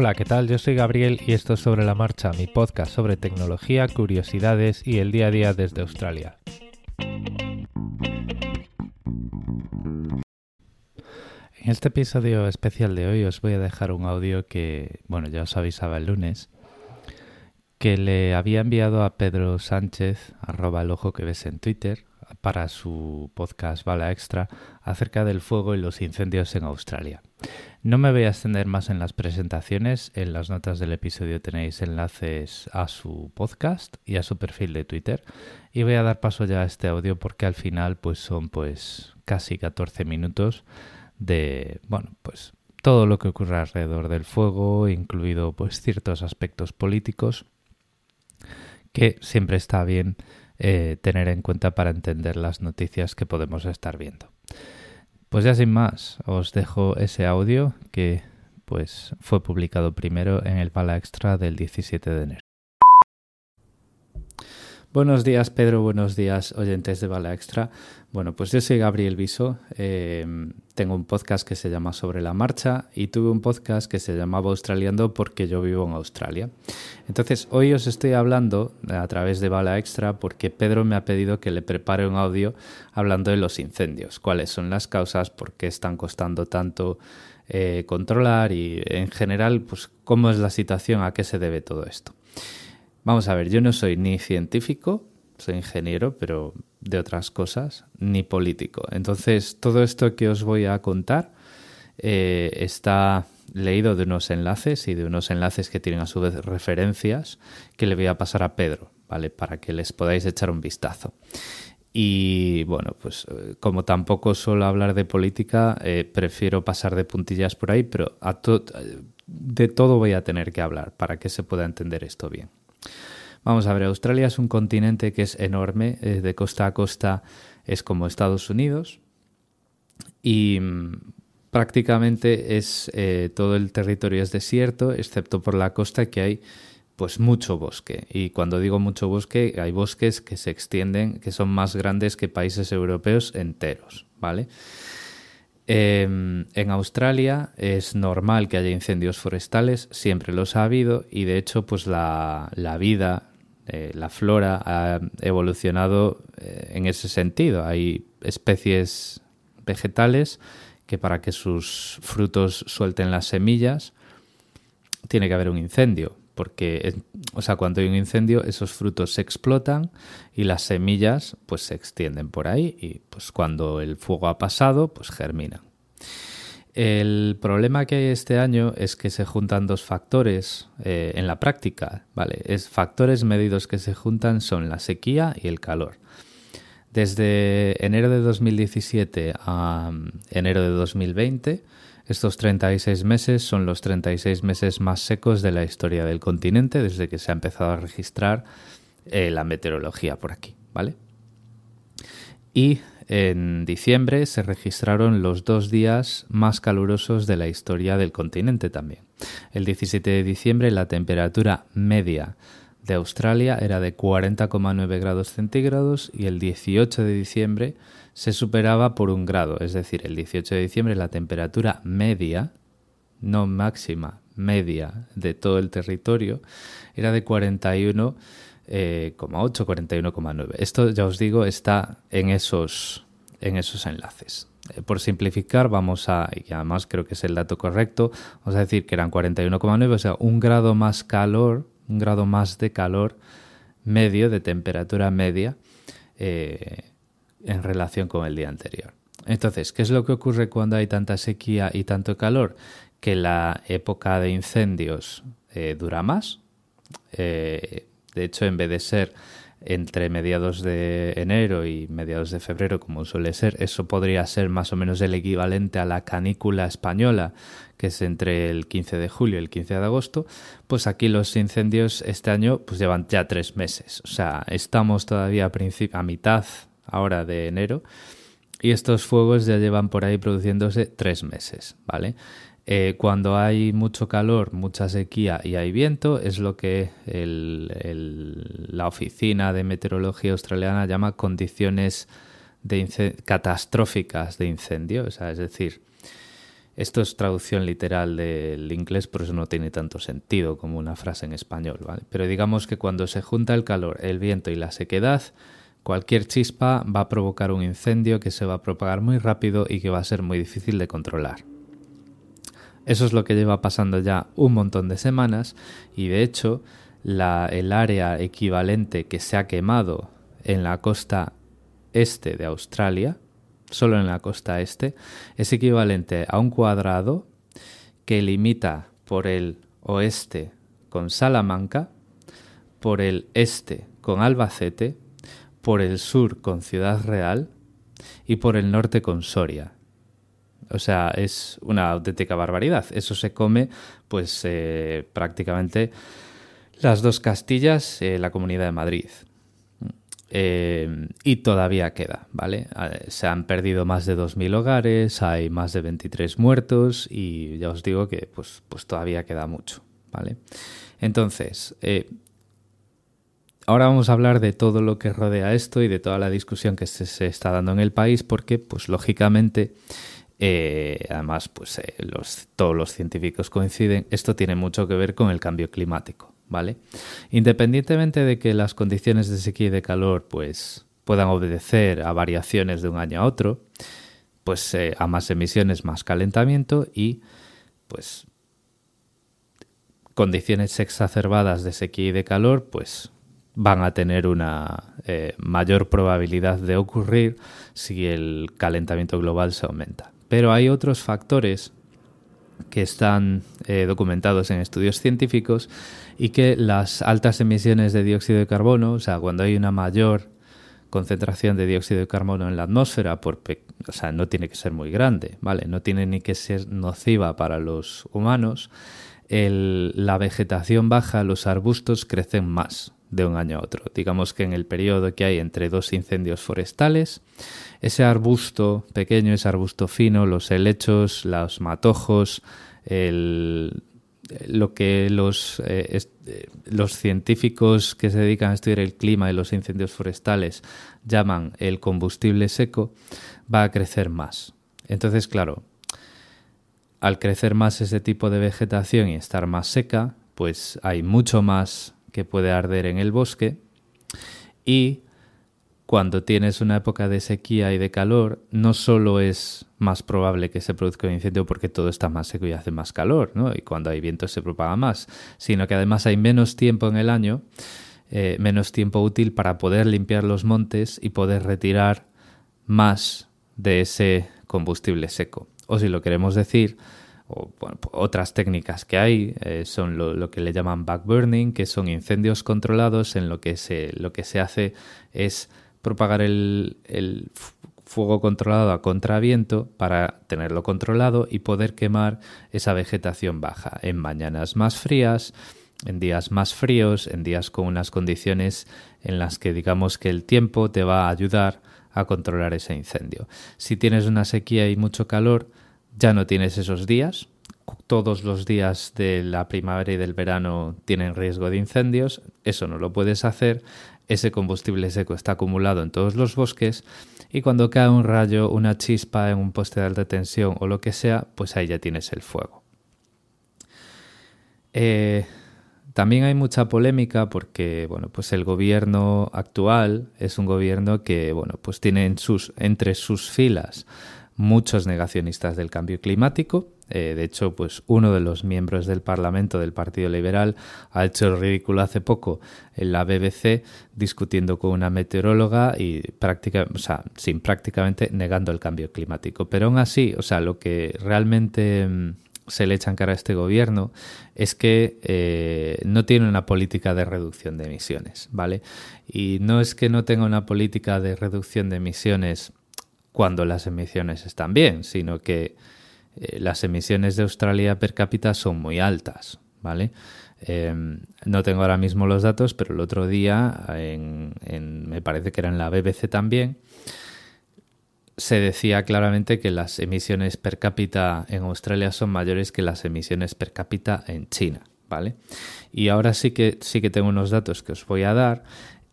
Hola, ¿qué tal? Yo soy Gabriel y esto es Sobre la Marcha, mi podcast sobre tecnología, curiosidades y el día a día desde Australia. En este episodio especial de hoy os voy a dejar un audio que, bueno, ya os avisaba el lunes, que le había enviado a Pedro Sánchez, arroba el ojo que ves en Twitter, para su podcast Bala Extra acerca del fuego y los incendios en Australia. No me voy a extender más en las presentaciones, en las notas del episodio tenéis enlaces a su podcast y a su perfil de Twitter y voy a dar paso ya a este audio porque al final pues son pues casi 14 minutos de bueno pues todo lo que ocurre alrededor del fuego, incluido pues ciertos aspectos políticos que siempre está bien eh, tener en cuenta para entender las noticias que podemos estar viendo. Pues ya sin más, os dejo ese audio que pues fue publicado primero en el Pala Extra del 17 de enero. Buenos días, Pedro. Buenos días, oyentes de Bala Extra. Bueno, pues yo soy Gabriel Viso. Em, tengo un podcast que se llama Sobre la Marcha y tuve un podcast que se llamaba Australiando porque yo vivo en Australia. Entonces, hoy os estoy hablando a través de Bala Extra porque Pedro me ha pedido que le prepare un audio hablando de los incendios, cuáles son las causas, por qué están costando tanto eh, controlar y en general, pues cómo es la situación, a qué se debe todo esto. Vamos a ver, yo no soy ni científico, soy ingeniero, pero de otras cosas, ni político. Entonces, todo esto que os voy a contar eh, está leído de unos enlaces y de unos enlaces que tienen a su vez referencias que le voy a pasar a Pedro, ¿vale? Para que les podáis echar un vistazo. Y bueno, pues eh, como tampoco suelo hablar de política, eh, prefiero pasar de puntillas por ahí, pero a de todo voy a tener que hablar para que se pueda entender esto bien. Vamos a ver, Australia es un continente que es enorme, eh, de costa a costa es como Estados Unidos y mm, prácticamente es eh, todo el territorio es desierto, excepto por la costa que hay pues mucho bosque. Y cuando digo mucho bosque, hay bosques que se extienden, que son más grandes que países europeos enteros, ¿vale? Em, en Australia es normal que haya incendios forestales, siempre los ha habido y de hecho pues la, vida, eh, la flora ha evolucionado eh, en ese sentido. Hay especies vegetales que para que sus frutos suelten las semillas tiene que haber un incendio porque o sea, cuando hay un incendio esos frutos se explotan y las semillas pues se extienden por ahí y pues cuando el fuego ha pasado pues germinan. El problema que hay este año es que se juntan dos factores eh, en la práctica, ¿vale? Es factores medidos que se juntan son la sequía y el calor. Desde enero de 2017 a mm, enero de 2020 estos 36 meses son los 36 meses más secos de la historia del continente desde que se ha empezado a registrar eh, la meteorología por aquí, ¿vale? Y en diciembre se registraron los dos días más calurosos de la historia del continente también. El 17 de diciembre la temperatura media de Australia era de 40,9 grados centígrados y el 18 de diciembre se superaba por un grado, es decir, el 18 de diciembre la temperatura media, no máxima, media de todo el territorio era de 41,8, 41,9. Esto ya os digo está en esos, en esos enlaces. Eh, por simplificar, vamos a, y además creo que es el dato correcto, vamos a decir que eran 41,9, o sea, un grado más calor, un grado más de calor medio, de temperatura media, eh, en relación con el día anterior. Entonces, ¿qué es lo que ocurre cuando hay tanta sequía y tanto calor? Que la época de incendios eh, dura más. Eh, de hecho, en vez de ser entre mediados de enero y mediados de febrero, como suele ser, eso podría ser más o menos el equivalente a la canícula española, que es entre el 15 de julio y el 15 de agosto, pues aquí los incendios este año pues llevan ya tres meses. O sea, estamos todavía a, a mitad ahora de enero, y estos fuegos ya llevan por ahí produciéndose tres meses, ¿vale? Eh, cuando hay mucho calor, mucha sequía y hay viento, es lo que la Oficina de Meteorología Australiana llama condiciones de catastróficas de incendio. es decir, Esto es traducción literal del inglés, por eso no tiene tanto sentido como una frase en español. Pero digamos que cuando se junta el calor, el viento y la sequedad, cualquier chispa va a provocar un incendio que se va a propagar muy rápido y que va a ser muy difícil de controlar. Eso es lo que lleva pasando ya un montón de semanas y de hecho el área equivalente que se ha quemado en la costa este de Australia, solo en la costa este, es equivalente a un cuadrado que limita por el oeste con Salamanca, por el este con Albacete, por el sur con Ciudad Real y por el norte con Soria. O sea, es una auténtica barbaridad. Eso se come, pues, eh, prácticamente las dos Castillas, eh, la Comunidad de Madrid. Eh, y todavía queda, ¿vale? Eh, se han perdido más de 2.000 hogares, hay más de 23 muertos y ya os digo que pues, pues todavía queda mucho, ¿vale? Entonces, ahora vamos a hablar de todo lo que rodea esto y de toda la discusión que se, está dando en el país porque, pues lógicamente, además, pues los, todos los científicos coinciden, esto tiene mucho que ver con el cambio climático. ¿vale? Independientemente de que las condiciones de sequía y de calor pues puedan obedecer a variaciones de un año a otro, pues eh, a más emisiones, más calentamiento y pues condiciones exacerbadas de sequía y de calor, pues van a tener una eh, mayor probabilidad de ocurrir si el calentamiento global se aumenta. Pero hay otros factores que están eh, documentados en estudios científicos y que las altas emisiones de dióxido de carbono, o sea, cuando hay una mayor concentración de dióxido de carbono en la atmósfera, por o sea, no tiene que ser muy grande, ¿vale? No tiene ni que ser nociva para los humanos. la vegetación baja, los arbustos crecen más de un año a otro. Digamos que en el periodo que hay entre dos incendios forestales, ese arbusto pequeño, ese arbusto fino, los helechos, los matojos, lo que los, eh, eh, los científicos que se dedican a estudiar el clima y los incendios forestales llaman el combustible seco, va a crecer más. Entonces, claro, al crecer más ese tipo de vegetación y estar más seca, pues hay mucho más que puede arder en el bosque y cuando tienes una época de sequía y de calor, no solo es más probable que se produzca un incendio porque todo está más seco y hace más calor, ¿no? y cuando hay viento se propaga más, sino que además hay menos tiempo en el año, eh, menos tiempo útil para poder limpiar los montes y poder retirar más de ese combustible seco. O si lo queremos decir, o otras técnicas que hay eh, son lo, que le llaman backburning, que son incendios controlados en lo que se, lo que se hace es propagar el, fuego controlado a contraviento para tenerlo controlado y poder quemar esa vegetación baja en mañanas más frías, en días más fríos, en días con unas condiciones en las que digamos que el tiempo te va a ayudar a controlar ese incendio. Si tienes una sequía y mucho calor, ya no tienes esos días. Todos los días de la primavera y del verano tienen riesgo de incendios. Eso no lo puedes hacer ese combustible seco está acumulado en todos los bosques y cuando cae un rayo, una chispa en un poste de alta tensión o lo que sea, pues ahí ya tienes el fuego. Eh, también hay mucha polémica porque bueno, pues el gobierno actual es un gobierno que bueno, pues tiene entre sus filas muchos negacionistas del cambio climático. Eh, de hecho, pues uno de los miembros del Parlamento del Partido Liberal ha hecho el ridículo hace poco en la BBC discutiendo con una meteoróloga y prácticamente, o sea, sin prácticamente negando el cambio climático. Pero aún así, o sea, lo que realmente mm, se le echa en cara a este gobierno es que eh, no tiene una política de reducción de emisiones, ¿vale? Y no es que no tenga una política de reducción de emisiones cuando las emisiones están bien, sino que eh, las emisiones de Australia per cápita son muy altas, ¿vale? Em, no tengo ahora mismo los datos, pero el otro día, en, me parece que era en la BBC también, se decía claramente que las emisiones per cápita en Australia son mayores que las emisiones per cápita en China, ¿vale? Y ahora sí que sí que tengo unos datos que os voy a dar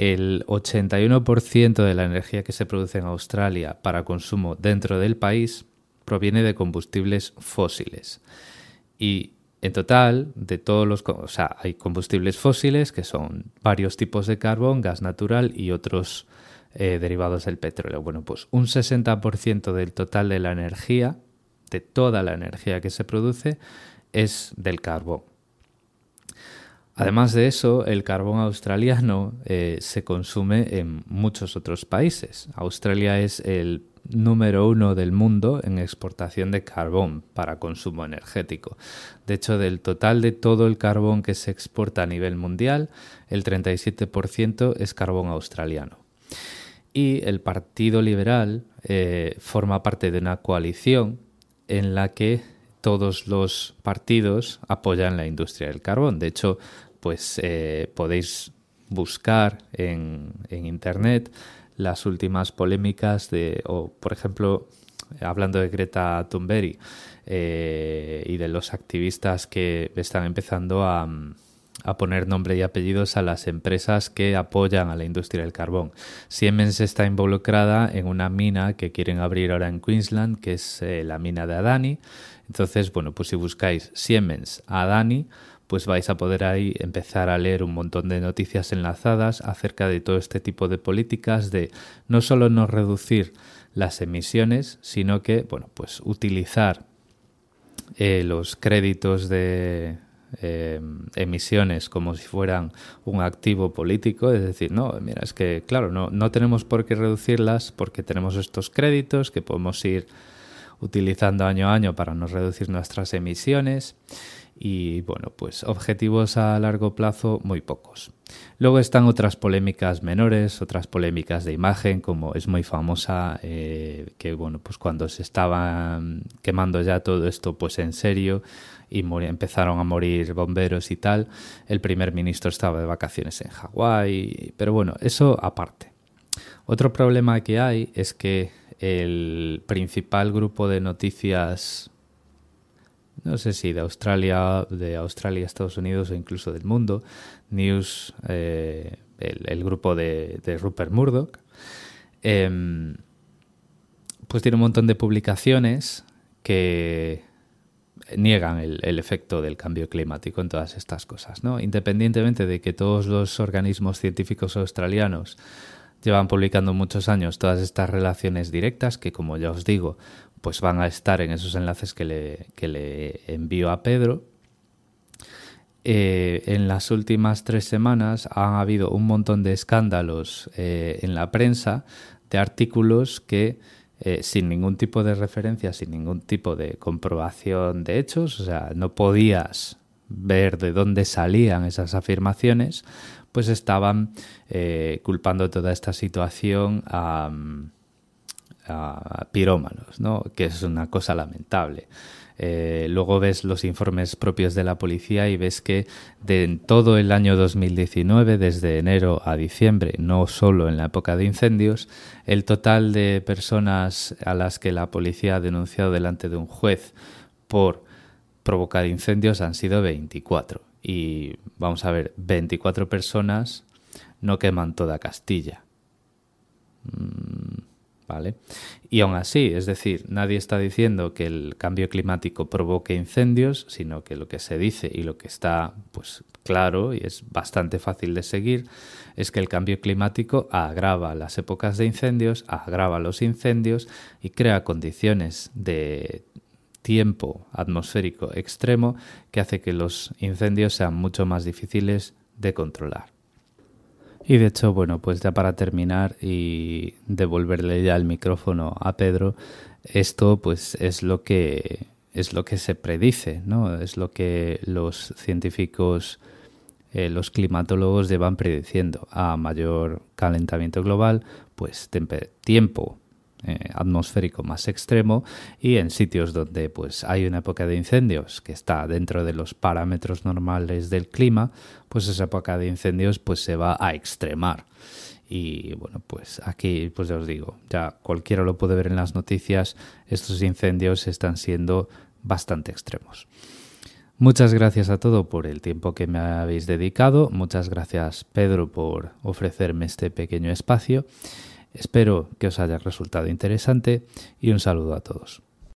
el 81% de la energía que se produce en Australia para consumo dentro del país proviene de combustibles fósiles. Y en total, de todos los, o sea, hay combustibles fósiles que son varios tipos de carbón, gas natural y otros eh, derivados del petróleo. Bueno, pues un 60% del total de la energía, de toda la energía que se produce, es del carbón. Además de eso, el carbón australiano eh, se consume en muchos otros países. Australia es el número uno del mundo en exportación de carbón para consumo energético. De hecho, del total de todo el carbón que se exporta a nivel mundial, el 37% es carbón australiano. Y el Partido Liberal eh, forma parte de una coalición en la que todos los partidos apoyan la industria del carbón. De hecho, pues eh, podéis buscar en, internet las últimas polémicas de, o por ejemplo, hablando de Greta Thunberg eh, y de los activistas que están empezando a, a, poner nombre y apellidos a las empresas que apoyan a la industria del carbón. Siemens está involucrada en una mina que quieren abrir ahora en Queensland, que es eh, la mina de Adani. Entonces, bueno, pues si buscáis Siemens Adani, pues vais a poder ahí empezar a leer un montón de noticias enlazadas acerca de todo este tipo de políticas de no solo no reducir las emisiones, sino que, bueno, pues utilizar eh, los créditos de eh, emisiones como si fueran un activo político, es decir, no, mira, es que, claro, no, no tenemos por qué reducirlas porque tenemos estos créditos que podemos ir utilizando año a año para no reducir nuestras emisiones y bueno, pues objetivos a largo plazo muy pocos. Luego están otras polémicas menores, otras polémicas de imagen, como es muy famosa, eh, que bueno, pues cuando se estaba quemando ya todo esto pues en serio y empezaron a morir bomberos y tal, el primer ministro estaba de vacaciones en Hawái, pero bueno, eso aparte. Otro problema que hay es que el principal grupo de noticias no sé si de Australia, de Australia, Estados Unidos o incluso del mundo, News, eh, el, grupo de, Rupert Murdoch, em, pues tiene un montón de publicaciones que niegan el, el, efecto del cambio climático en todas estas cosas, ¿no? Independientemente de que todos los organismos científicos australianos llevan publicando muchos años todas estas relaciones directas que, como ya os digo, pues van a estar en esos enlaces que le, que le envío a Pedro. Eh, en las últimas tres semanas han habido un montón de escándalos eh, en la prensa de artículos que eh, sin ningún tipo de referencia, sin ningún tipo de comprobación de hechos, o sea, no podías ver de dónde salían esas afirmaciones, pues estaban culpando toda esta situación a pirómanos, ¿no? que es una cosa lamentable. Eh, luego ves los informes propios de la policía y ves que de todo el año 2019, desde enero a diciembre, no solo en la época de incendios, el total de personas a las que la policía ha denunciado delante de un juez por provocar incendios han sido 24. Y vamos a ver, 24 personas no queman toda Castilla. Mm, ¿vale? Y aún así, es decir, nadie está diciendo que el cambio climático provoque incendios, sino que lo que se dice y lo que está pues claro y es bastante fácil de seguir es que el cambio climático agrava las épocas de incendios, agrava los incendios y crea condiciones de tiempo atmosférico extremo que hace que los incendios sean mucho más difíciles de controlar. Y de hecho, bueno, pues ya para terminar y devolverle ya el micrófono a Pedro, esto pues es lo que es lo que se predice, ¿no? Es lo que los científicos, eh, los climatólogos llevan prediciendo. A mayor calentamiento global, pues tiempo eh, atmosférico más extremo y en sitios donde pues hay una época de incendios que está dentro de los parámetros normales del clima, pues esa época de incendios pues se va a extremar. Y bueno, pues aquí pues ya os digo, ya cualquiera lo puede ver en las noticias, estos incendios están siendo bastante extremos. Muchas gracias a todo por el tiempo que me habéis dedicado. Muchas gracias Pedro por ofrecerme este pequeño espacio Espero que os haya resultado interesante y un saludo a todos.